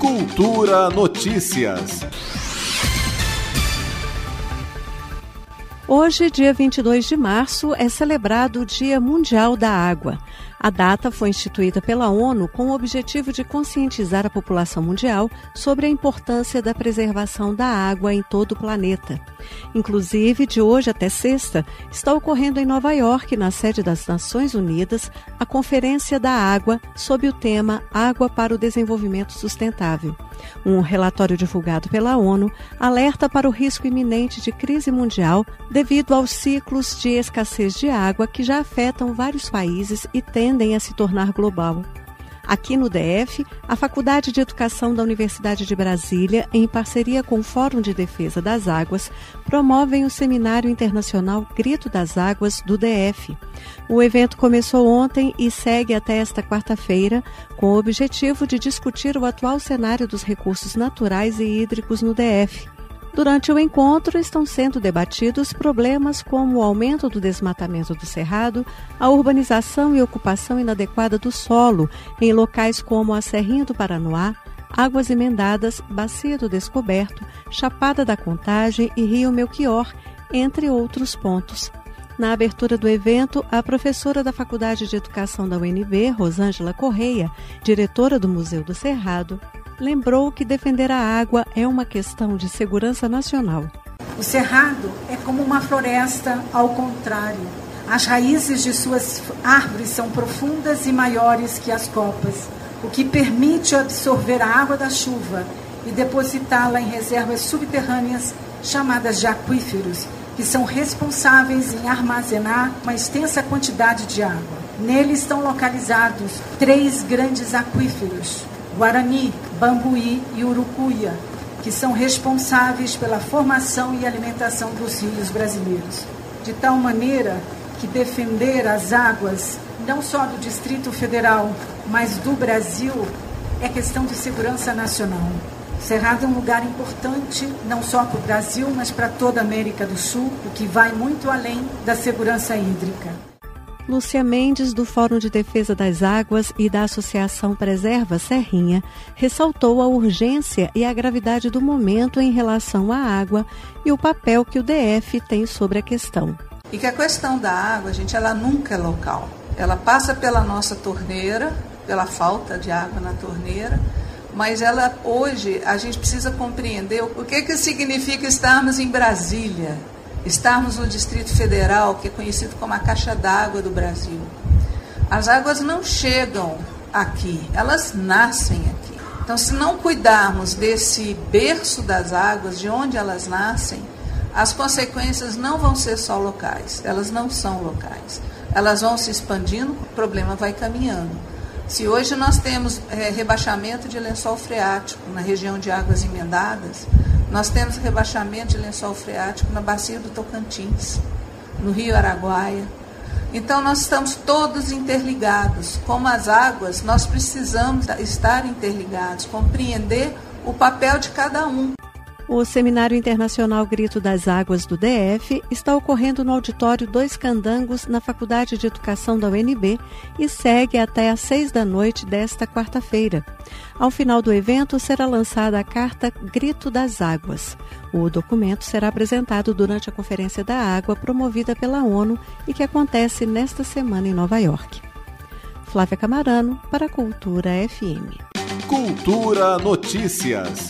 Cultura Notícias. Hoje, dia 22 de março, é celebrado o Dia Mundial da Água. A data foi instituída pela ONU com o objetivo de conscientizar a população mundial sobre a importância da preservação da água em todo o planeta. Inclusive, de hoje até sexta, está ocorrendo em Nova York, na sede das Nações Unidas, a Conferência da Água sob o tema Água para o Desenvolvimento Sustentável. Um relatório divulgado pela ONU alerta para o risco iminente de crise mundial devido aos ciclos de escassez de água que já afetam vários países e tendem a se tornar global. Aqui no DF, a Faculdade de Educação da Universidade de Brasília, em parceria com o Fórum de Defesa das Águas, promovem o Seminário Internacional Grito das Águas do DF. O evento começou ontem e segue até esta quarta-feira, com o objetivo de discutir o atual cenário dos recursos naturais e hídricos no DF. Durante o encontro estão sendo debatidos problemas como o aumento do desmatamento do cerrado, a urbanização e ocupação inadequada do solo em locais como a Serrinha do Paranoá, Águas Emendadas, Bacia do Descoberto, Chapada da Contagem e Rio Melchior, entre outros pontos. Na abertura do evento, a professora da Faculdade de Educação da UNB, Rosângela Correia, diretora do Museu do Cerrado, lembrou que defender a água é uma questão de segurança nacional. O cerrado é como uma floresta ao contrário. As raízes de suas árvores são profundas e maiores que as copas, o que permite absorver a água da chuva e depositá-la em reservas subterrâneas chamadas de aquíferos, que são responsáveis em armazenar uma extensa quantidade de água. Nele estão localizados três grandes aquíferos: Guarani, Bambuí e Urucuia, que são responsáveis pela formação e alimentação dos rios brasileiros. De tal maneira que defender as águas, não só do Distrito Federal, mas do Brasil, é questão de segurança nacional. Cerrado é um lugar importante, não só para o Brasil, mas para toda a América do Sul, o que vai muito além da segurança hídrica. Lúcia Mendes, do Fórum de Defesa das Águas e da Associação Preserva Serrinha, ressaltou a urgência e a gravidade do momento em relação à água e o papel que o DF tem sobre a questão. E que a questão da água, gente, ela nunca é local. Ela passa pela nossa torneira, pela falta de água na torneira, mas ela hoje a gente precisa compreender o que que significa estarmos em Brasília, estarmos no Distrito Federal, que é conhecido como a caixa d'água do Brasil. As águas não chegam aqui, elas nascem aqui. Então, se não cuidarmos desse berço das águas, de onde elas nascem, as consequências não vão ser só locais, elas não são locais. Elas vão se expandindo, o problema vai caminhando. Se hoje nós temos é, rebaixamento de lençol freático na região de águas emendadas, nós temos rebaixamento de lençol freático na bacia do Tocantins, no Rio Araguaia. Então nós estamos todos interligados. Como as águas, nós precisamos estar interligados, compreender o papel de cada um. O Seminário Internacional Grito das Águas do DF está ocorrendo no auditório Dois Candangos, na Faculdade de Educação da UNB, e segue até às seis da noite desta quarta-feira. Ao final do evento, será lançada a carta Grito das Águas. O documento será apresentado durante a Conferência da Água promovida pela ONU e que acontece nesta semana em Nova York. Flávia Camarano, para a Cultura FM. Cultura Notícias.